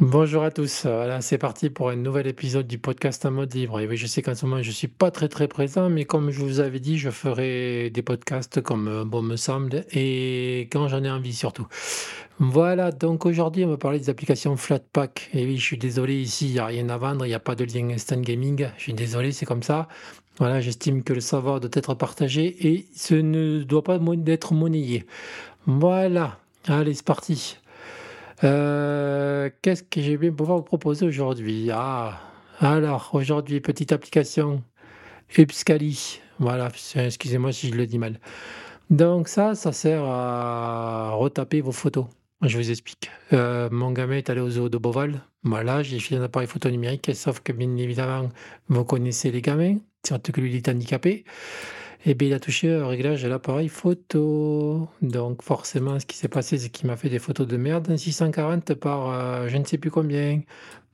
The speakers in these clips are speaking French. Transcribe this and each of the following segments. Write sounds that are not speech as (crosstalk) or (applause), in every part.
Bonjour à tous, c'est parti pour un nouvel épisode du podcast en mode libre. Et je sais qu'en ce moment, je suis pas très très présent, mais comme je vous avais dit, je ferai des podcasts comme euh, bon me semble et quand j'en ai envie surtout. Voilà, donc aujourd'hui, on va parler des applications Flatpak. Et oui, je suis désolé, ici, il n'y a rien à vendre, il n'y a pas de lien Instant Gaming. Je suis désolé, c'est comme ça. Voilà, j'estime que le savoir doit être partagé et ce ne doit pas être monnayé. Voilà, allez, c'est parti. Euh, qu'est-ce que je vais pouvoir vous proposer aujourd'hui? Ah, alors aujourd'hui, petite application Upscali. Voilà, excusez-moi si je le dis mal. Donc ça, ça sert à retaper vos photos. Je vous explique. Euh, mon gamin est allé au zoo de Beauval. Voilà, j'ai filé un appareil photo numérique, sauf que bien évidemment, vous connaissez les gamins, surtout que lui il est handicapé. Et bien il a touché au réglage de l'appareil photo. Donc forcément, ce qui s'est passé, c'est qu'il m'a fait des photos de merde, 640 par euh, je ne sais plus combien.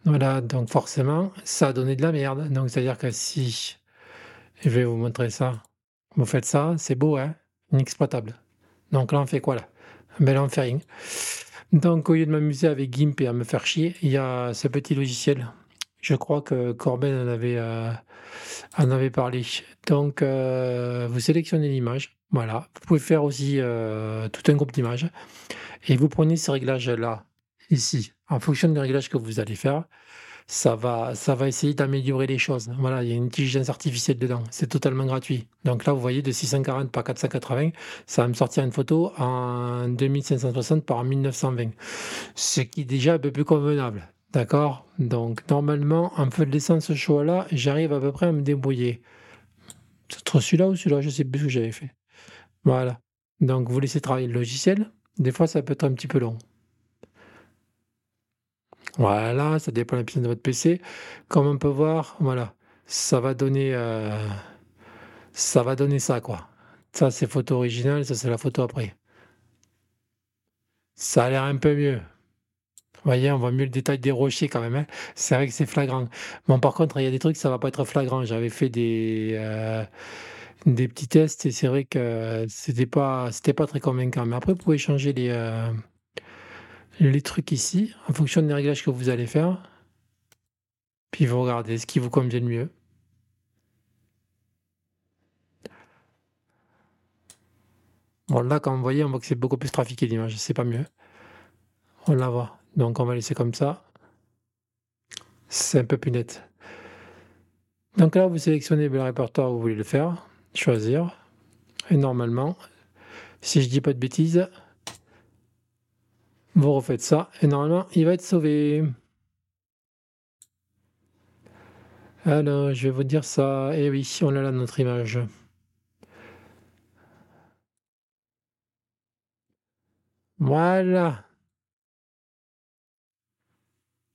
Voilà, donc forcément, ça a donné de la merde. Donc c'est-à-dire que si je vais vous montrer ça, vous faites ça, c'est beau, hein? Inexploitable. Donc là, on fait quoi là? Ben là, on fait rien. Donc au lieu de m'amuser avec GIMP et à me faire chier, il y a ce petit logiciel. Je crois que Corben en avait, euh, en avait parlé. Donc euh, vous sélectionnez l'image, voilà. Vous pouvez faire aussi euh, tout un groupe d'images et vous prenez ces réglages-là, ici, en fonction des réglages que vous allez faire. Ça va, ça va essayer d'améliorer les choses. Voilà, il y a une intelligence artificielle dedans. C'est totalement gratuit. Donc là, vous voyez, de 640 par 480, ça va me sortir une photo en 2560 par 1920. Ce qui est déjà un peu plus convenable. D'accord Donc normalement, en faisant ce choix-là, j'arrive à peu près à me débrouiller. C'est trop celui-là ou celui-là, je sais plus ce que j'avais fait. Voilà. Donc vous laissez travailler le logiciel. Des fois, ça peut être un petit peu long. Voilà, ça dépend de la puissance de votre PC. Comme on peut voir, voilà, ça va donner, euh, ça va donner ça, quoi. Ça, c'est photo originale, ça, c'est la photo après. Ça a l'air un peu mieux. Voyez, on voit mieux le détail des rochers quand même, hein. C'est vrai que c'est flagrant. Bon, par contre, il y a des trucs, ça va pas être flagrant. J'avais fait des, euh, petits tests et c'est vrai que c'était pas, pas très convaincant. Mais après, vous pouvez changer les, euh, les trucs ici en fonction des réglages que vous allez faire. Puis vous regardez ce qui vous convient le mieux. Bon, là, comme vous voyez, on voit que c'est beaucoup plus trafiqué l'image. C'est pas mieux. On la voit. Donc, on va laisser comme ça. C'est un peu plus net. Donc là, vous sélectionnez le répertoire où vous voulez le faire, choisir. Et normalement, si je dis pas de bêtises, vous refaites ça. Et normalement, il va être sauvé. Alors, je vais vous dire ça. Et oui, on a là notre image. Voilà.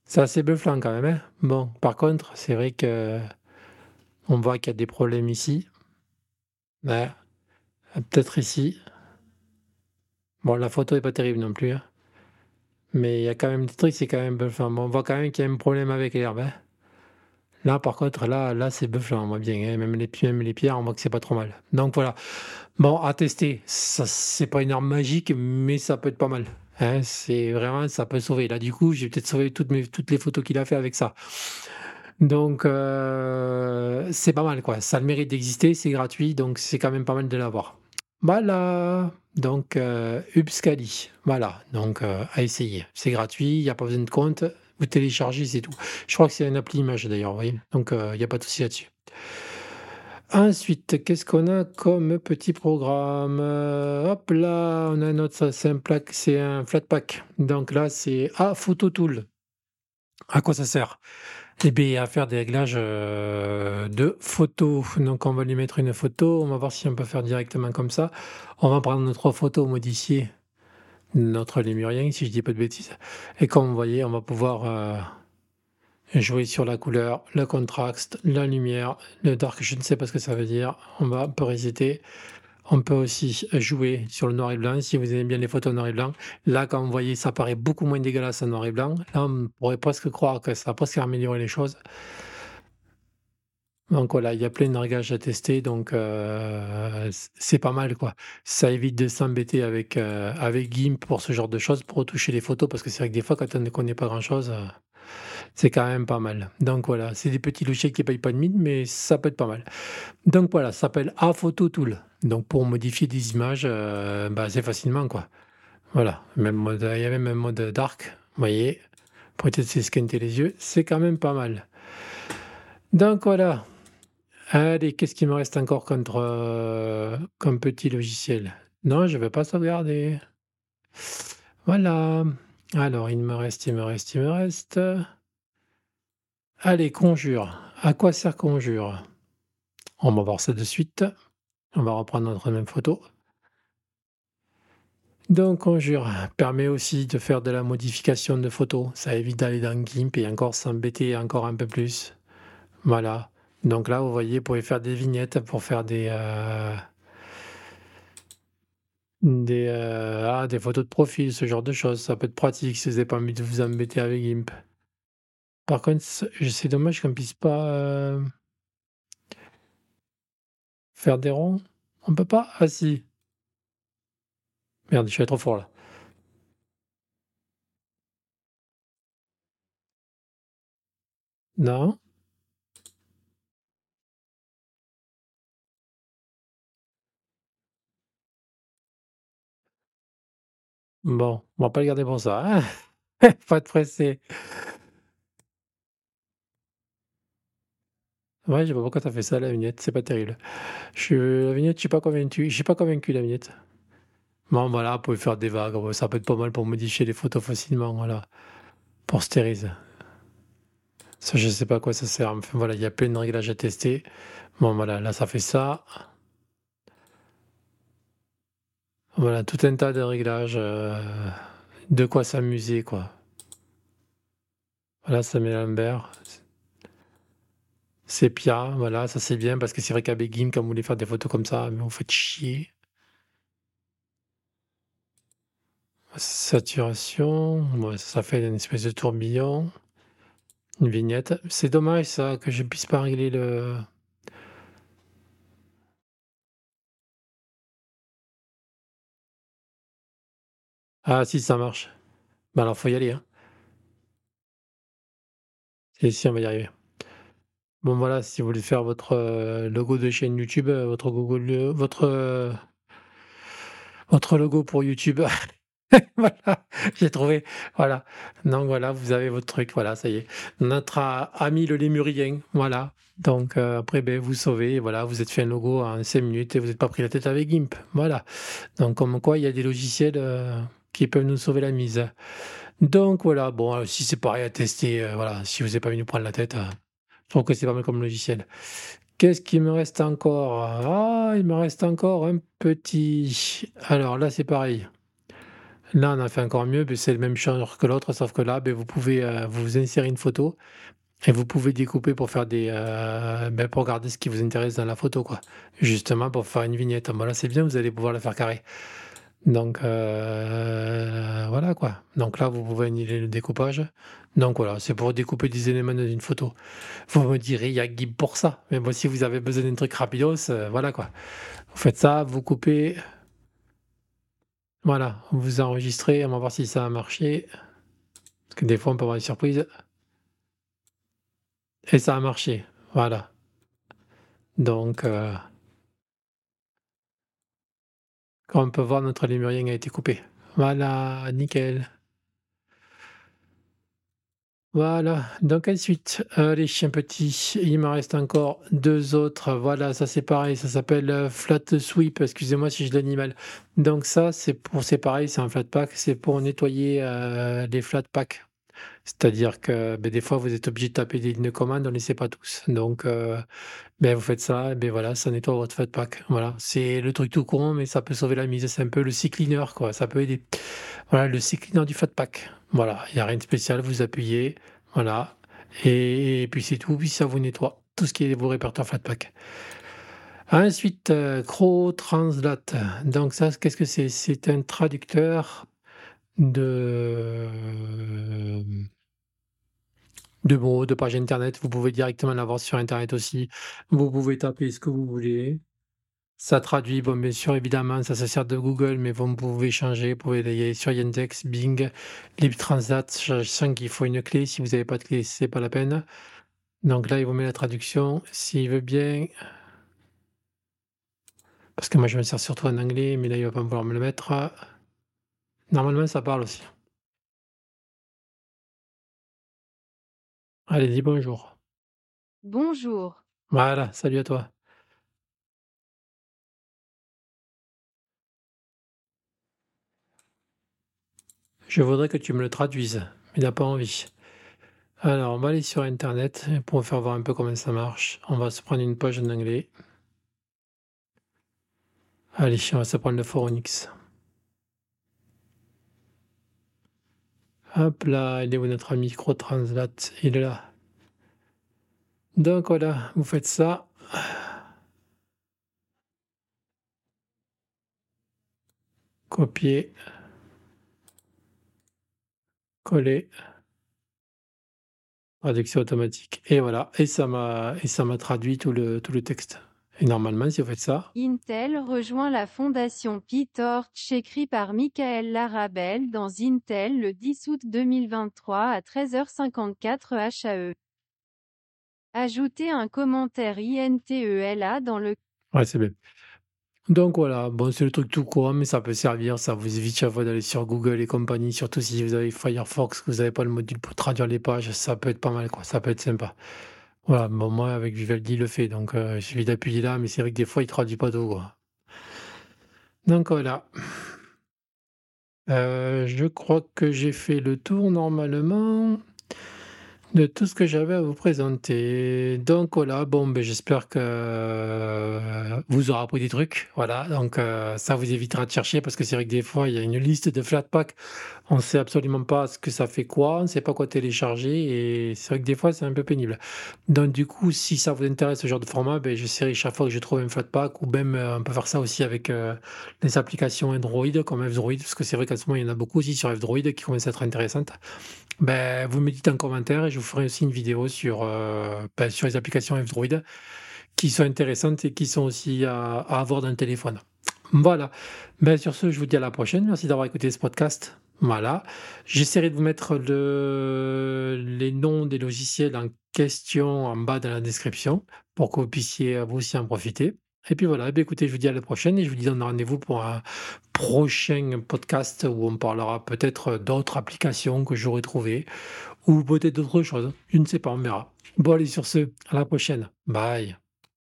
C'est assez bluffant quand même, hein. Bon, par contre, c'est vrai que on voit qu'il y a des problèmes ici. Ouais, peut-être ici. Bon, la photo est pas terrible non plus, hein. Mais il y a quand même des trucs, c'est quand même bluffant. On voit quand même qu'il y a un problème avec l'herbe, hein. Là, par contre, là, là, c'est bluffant, on voit bien. Même les, même les pierres, on voit que c'est pas trop mal. Donc voilà. Bon, à tester. Ça, c'est pas une arme magique, mais ça peut être pas mal. Hein, c'est vraiment, ça peut sauver. Là, du coup, j'ai peut-être sauvé toutes, mes, toutes les photos qu'il a fait avec ça. Donc, euh, c'est pas mal, quoi. Ça le mérite d'exister, c'est gratuit, donc c'est quand même pas mal de l'avoir. Voilà. Donc, euh, Upscali. Voilà. Donc, euh, à essayer. C'est gratuit, il n'y a pas besoin de compte. Vous téléchargez, c'est tout. Je crois que c'est une appli image d'ailleurs, voyez. Donc, il n'y a pas de souci là-dessus. Ensuite, qu'est-ce qu'on a comme petit programme? Euh, hop là, on a notre c'est un plaque c'est un Flatpak. Donc là, c'est ah, Photo Tool. À quoi ça sert? Eh bien, à faire des réglages euh, de photos. Donc, on va lui mettre une photo. On va voir si on peut faire directement comme ça. On va prendre notre photo modifiée, notre lémurien, si je dis pas de bêtises. Et comme vous voyez, on va pouvoir euh, jouer sur la couleur, le contraste, la lumière, le dark, je ne sais pas ce que ça veut dire. On va un peu resetter. On peut aussi jouer sur le noir et blanc si vous aimez bien les photos noir et blanc. Là, comme vous voyez, ça paraît beaucoup moins dégueulasse en noir et blanc. Là, on pourrait presque croire que ça a presque amélioré les choses. Donc voilà, il y a plein de réglages à tester donc heu, c c'est pas mal quoi. Ça évite de s'embêter avec, heu, avec GIMP pour ce genre de choses, pour retoucher les photos parce que c'est vrai que des fois quand on ne connaît pas grand chose, heu, c'est quand même pas mal. Donc voilà, c'est des petits logiciels qui payent pas de mine, mais ça peut être pas mal. Donc voilà, ça s'appelle A-Photo Tool. Donc pour modifier des images, heu, bah, assez facilement quoi. Voilà, même mode il y a même un mode dark, vous voyez? Pour tester squinter les yeux, c'est quand même pas mal. Donc voilà. Allez, qu'est-ce qu'il me reste encore contre, heu, comme petit logiciel? Non, je vais pas sauvegarder. Voilà. Alors, il me reste, il me reste, il me reste. Allez, Conjure. À quoi sert Conjure? On va voir ça de suite. On va reprendre notre même photo. Donc Conjure permet aussi de faire de la modification de photos. Ça évite d'aller dans GIMP et encore s'embêter encore un peu plus. Voilà. Donc là, vous voyez, vous pouvez faire des vignettes pour faire des, heu des, heu, ah, des photos de profil, ce genre de choses. Ça peut être pratique si vous avez pas envie de vous embêter avec GIMP. Par contre, c'est dommage qu'on puisse pas, heu faire des ronds? On peut pas? Ah si. Merde, je suis trop fort là. Non? Bon, on va pas le garder pour ça, hein? (laughs) Faut être pressé. Ouais, je sais pas pourquoi tu as fait ça la vignette, c'est pas terrible. Je la vignette, je suis pas convaincu je suis pas convaincu la vignette. Bon voilà, vous pouvez faire des vagues, ça peut être pas mal pour modifier les photos facilement, voilà, pour stériser. Ça, je sais pas quoi ça sert, enfin voilà, il y a plein de réglages à tester. Bon voilà, là ça fait ça. Voilà, tout un tas de réglages, heu, de quoi s'amuser quoi. Voilà, ça met Lambert. Sépia, voilà, ça c'est bien parce que c'est vrai qu'avec GIMP, quand vous voulez faire des photos comme ça, mais vous faites chier. Saturation, ça fait une espèce de tourbillon. Une vignette. C'est dommage ça, que je puisse pas régler le ah si, ça marche. Bah alors faut y aller, hein. Si, si, on va y arriver. Bon voilà, si vous voulez faire votre, heu, logo de chaîne YouTube, heu, votre Google, heu, votre, votre logo pour YouTube. (laughs) Voilà, j'ai trouvé, voilà. Donc voilà, vous avez votre truc, voilà, ça y est. Notre ami le lémurien, voilà. Donc après, beh, vous sauvez, voilà, vous êtes fait un logo en 5 minutes et vous êtes pas pris la tête avec GIMP, voilà. Donc comme quoi, il y a des logiciels, qui peuvent nous sauver la mise. Donc voilà, bon, si c'est pareil à tester, voilà, si vous avez pas nous prendre la tête, je trouve que c'est pas mal comme logiciel. Qu'est-ce qu'il me reste encore? Ah, il me reste encore un petit alors là, c'est pareil. Là, on a fait encore mieux, beh, c'est le même genre que l'autre, sauf que là, beh, vous pouvez, heu, vous insérer une photo et vous pouvez découper pour faire des, heu, bah, pour garder ce qui vous intéresse dans la photo, quoi. Justement pour faire une vignette. Bon là, c'est bien, vous allez pouvoir la faire carrée. Donc heu, voilà, quoi. Donc là, vous pouvez annuler le découpage. Donc voilà, c'est pour découper des éléments dans une photo. Vous me direz: «Il y a GIMP pour ça». Mais bon, si vous avez besoin d'un truc rapidos, heu, voilà, quoi. Vous faites ça, vous coupez Voilà, vous enregistrez, on va voir si ça a marché. Parce que des fois, on peut avoir des surprises. Et ça a marché, voilà. Donc heu comme on peut voir, notre lémurien a été coupé. Voilà, nickel. Voilà, donc ensuite, allez, chien petit, il me reste encore 2 autres. Voilà, ça c'est pareil, ça s'appelle, heu, Flat Sweep, excusez-moi si je le dis mal. Donc ça, c'est pour c'est pareil, c'est un Flatpak, c'est pour nettoyer, heu, les Flatpak. C'est-à-dire que, beh, des fois, vous êtes obligé de taper des lignes de commande, on les sait pas tous. Donc heu, beh, vous faites ça beh, voilà, ça nettoie votre Flatpak. Voilà, c'est le truc tout con, mais ça peut sauver la mise. C'est un peu le CCleaner, quoi, ça peut aider. Voilà, le CCleaner du Flatpak. Voilà, il y a rien de spécial, vous appuyez, voilà et puis c'est tout, puis ça vous nettoie tout ce qui est vos répertoires Flatpak. Ensuite, heu, CrowTranslate. Donc ça, qu'est-ce que c'est? C'est un traducteur de de mots, de pages internet. Vous pouvez directement l'avoir sur internet aussi. Vous pouvez taper ce que vous voulez. Ça traduit, bon, bien sûr, évidemment, ça se sert de Google, mais vous pouvez changer, vous pouvez aller sur Yandex, Bing, LibTranslat. Je sens qu'il faut une clé. Si vous n'avez pas de clé, c'est pas la peine. Donc là, il vous met la traduction. S'il veut bien. Parce que moi, je me sers surtout en anglais, mais là, il va pas vouloir me le mettre. Normalement, ça parle aussi. Allez, dis bonjour. Bonjour. Voilà, salut à toi. Je voudrais que tu me le traduises, mais il n'a pas envie. Alors, on va aller sur internet pour faire voir un peu comment ça marche. On va se prendre une page en anglais. Allez, on va se prendre le Foronix. Hop là, il est où notre Microtranslate Il est là. Donc voilà, vous faites ça. Copier. Coller. Traduction automatique. Et voilà, et ça m'a et ça m'a traduit tout le tout le texte. Et normalement, si vous faites ça Intel rejoint la fondation PyTorch écrit par Michael Larabel dans Intel le 10 août 2023 à 13h54 HAE. Ajoutez un commentaire INTELA dans le Ouais, c'est bien. Donc voilà, bon, c'est le truc tout court, mais ça peut servir, ça vous évite chaque fois d'aller sur Google et compagnie, surtout si vous avez Firefox, que vous n'avez pas le module pour traduire les pages, ça peut être pas mal, quoi, ça peut être sympa. Voilà, bon, moi, avec Vivaldi, il le fait, donc euh, il suffit d'appuyer là, mais c'est vrai que des fois, il traduit pas tout. Donc voilà. Euh, je crois que j'ai fait le tour normalement. De tout ce que j'avais à vous présenter. Donc voilà, bon, ben, j'espère que euh, vous aurez appris des trucs. Voilà, donc euh, ça vous évitera de chercher parce que c'est vrai que des fois, il y a une liste de Flatpak. On ne sait absolument pas ce que ça fait quoi, on ne sait pas quoi télécharger et c'est vrai que des fois, c'est un peu pénible. Donc du coup, si ça vous intéresse ce genre de format, ben, j'essaierai chaque fois que je trouve un Flatpak ou même euh, on peut faire ça aussi avec les applications Android comme F-Droid parce que c'est vrai qu'en ce moment, il y en a beaucoup aussi sur F-Droid qui commencent à être intéressantes. Ben, vous me dites en commentaire et je vous ferai aussi une vidéo sur, euh, ben, sur les applications F-Droid qui sont intéressantes et qui sont aussi à, avoir dans le téléphone. Voilà. Ben, sur ce, je vous dis à la prochaine. Merci d'avoir écouté ce podcast. Voilà. J'essaierai de vous mettre le, les noms des logiciels en question en bas dans la description pour que vous puissiez vous aussi en profiter. Et puis voilà, eh écoutez, je vous dis à la prochaine et je vous dis donne rendez-vous pour un prochain podcast où on parlera peut-être d'autres applications que j'aurais trouvées ou peut-être d'autres choses. Je ne sais pas, on verra. Bon, allez, sur ce, à la prochaine. Bye.